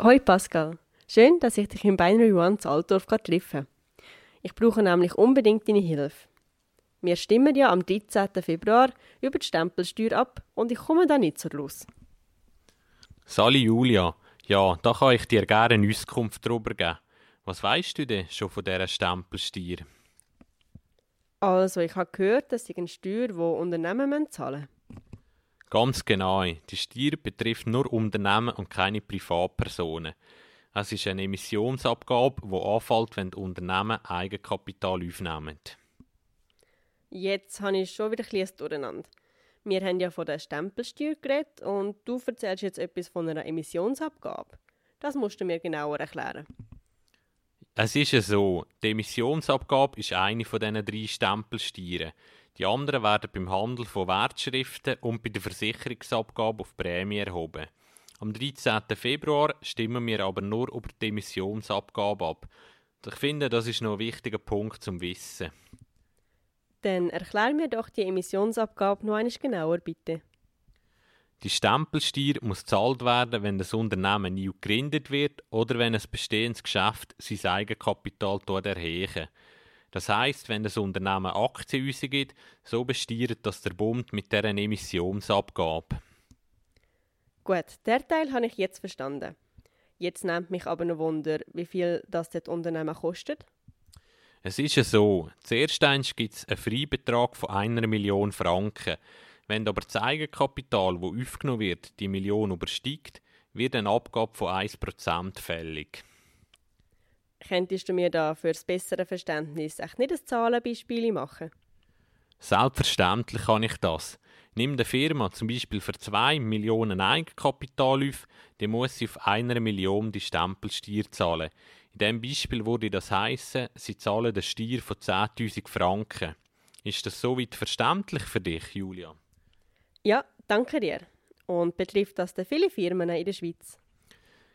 Hoi Pascal, schön, dass ich dich im Binary One zu Altdorf treffe. Ich brauche nämlich unbedingt deine Hilfe. Wir stimmen ja am 13. Februar über die Stempelsteuer ab und ich komme da nicht zur Schluss. Sali Julia, ja, da kann ich dir gerne eine Auskunft darüber geben. Was weißt du denn schon von dieser Stempelsteuer? Also, ich habe gehört, dass sie eine Steuer, die Unternehmen zahlen müssen. Ganz genau. Die Steuer betrifft nur Unternehmen und keine Privatpersonen. Es ist eine Emissionsabgabe, die anfällt, wenn die Unternehmen Eigenkapital aufnehmen. Jetzt habe ich schon wieder ein bisschen durcheinander. Wir haben ja von der Stempelsteuer geredet und du erzählst jetzt etwas von einer Emissionsabgabe. Das musst du mir genauer erklären. Es ist ja so, die Emissionsabgabe ist eine von diesen drei Stempelsteuern. Die anderen werden beim Handel von Wertschriften und bei der Versicherungsabgabe auf Prämie erhoben. Am 13. Februar stimmen wir aber nur über die Emissionsabgabe ab. Ich finde, das ist noch ein wichtiger Punkt zum Wissen. Dann erklär mir doch die Emissionsabgabe noch einmal genauer, bitte. Die Stempelsteuer muss gezahlt werden, wenn das Unternehmen neu gegründet wird oder wenn ein bestehendes Geschäft sein Eigenkapital erheben Das heißt, wenn das Unternehmen Aktien rausgibt, so besteuert das der Bund mit dieser Emissionsabgabe. Gut, der Teil habe ich jetzt verstanden. Jetzt nimmt mich aber noch Wunder, wie viel das das Unternehmen kostet. Es ist ja so, zuerst gibt es einen Freibetrag von einer Million Franken. Wenn aber das Eigenkapital, das aufgenommen wird, die Million übersteigt, wird eine Abgabe von 1% fällig. Könntest du mir da für das bessere Verständnis echt nicht ein Zahlenbeispiel machen? Selbstverständlich kann ich das. Nimm eine Firma zum Beispiel für 2 Millionen Eigenkapital auf, dann muss sie auf einer Million die Stempelsteuer zahlen. In diesem Beispiel würde das heißen, sie zahlen eine Steuer von 10.000 Franken. Ist das soweit verständlich für dich, Julia? Ja, danke dir. Und betrifft das denn viele Firmen in der Schweiz?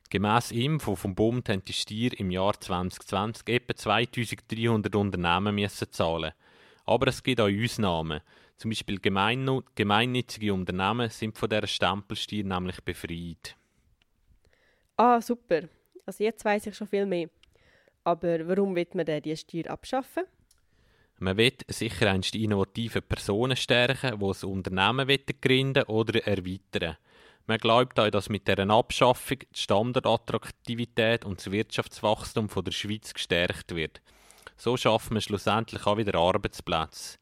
Gemäss Info vom Bund haben die Steuer im Jahr 2020 etwa 2300 Unternehmen müssen zahlen. Aber es gibt auch Ausnahmen. Zum Beispiel gemeinnützige Unternehmen sind von dieser Stempelsteuer nämlich befreit. Ah, super. Also jetzt weiß ich schon viel mehr. Aber warum wird man denn diese Steuer abschaffen? Man will sicher einst innovative Personen stärken, die ein Unternehmen gründen oder erweitern. Man glaubt auch, dass mit deren Abschaffung die Standortattraktivität und das Wirtschaftswachstum der Schweiz gestärkt wird. So schafft man schlussendlich auch wieder Arbeitsplätze.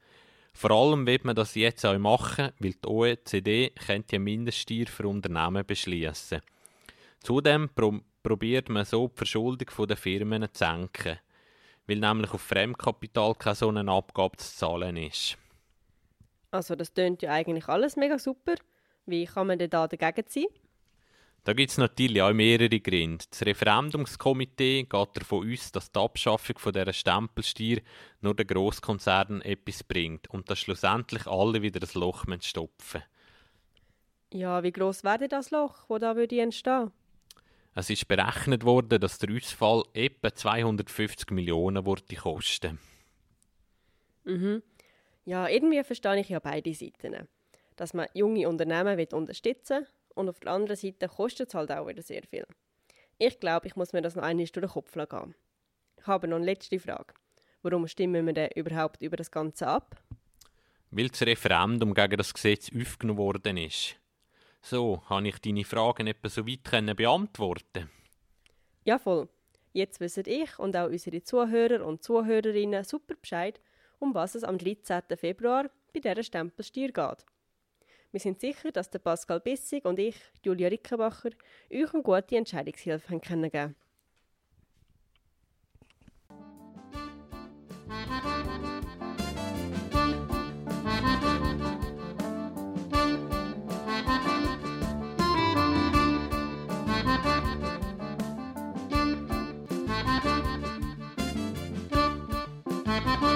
Vor allem wird man das jetzt auch machen, weil die OECD die Mindeststeuer für Unternehmen beschließen. Zudem probiert man so die Verschuldung der Firmen zu senken, weil nämlich auf Fremdkapital keine so eine Abgabe zu zahlen ist. Also das tönt ja eigentlich alles mega super. Wie kann man denn da dagegen sein? Da gibt es natürlich auch mehrere Gründe. Das Referendumskomitee geht davon aus, dass die Abschaffung von dieser Stempelsteuer nur den Grosskonzernen etwas bringt und dass schlussendlich alle wieder das Loch stopfen Ja, wie groß wäre das Loch, wo da würde entstehen? Es ist berechnet worden, dass der Ausfall etwa 250 Millionen würde kosten. Mhm. Ja, irgendwie verstehe ich ja beide Seiten. Dass man junge Unternehmen will unterstützen und auf der anderen Seite kostet es halt auch wieder sehr viel. Ich glaube, ich muss mir das noch einmal durch den Kopf gehen. Ich habe noch eine letzte Frage. Warum stimmen wir denn überhaupt über das Ganze ab? Weil das Referendum gegen das Gesetz aufgenommen worden ist. So, habe ich deine Fragen etwa so weit können beantworten Ja, voll. Jetzt wissen ich und auch unsere Zuhörer und Zuhörerinnen super Bescheid, um was es am 13. Februar bei dieser Stempelsteuer geht. Wir sind sicher, dass der Pascal Bissig und ich, Julia Rickenbacher, euch eine gute Entscheidungshilfe haben können geben Bye.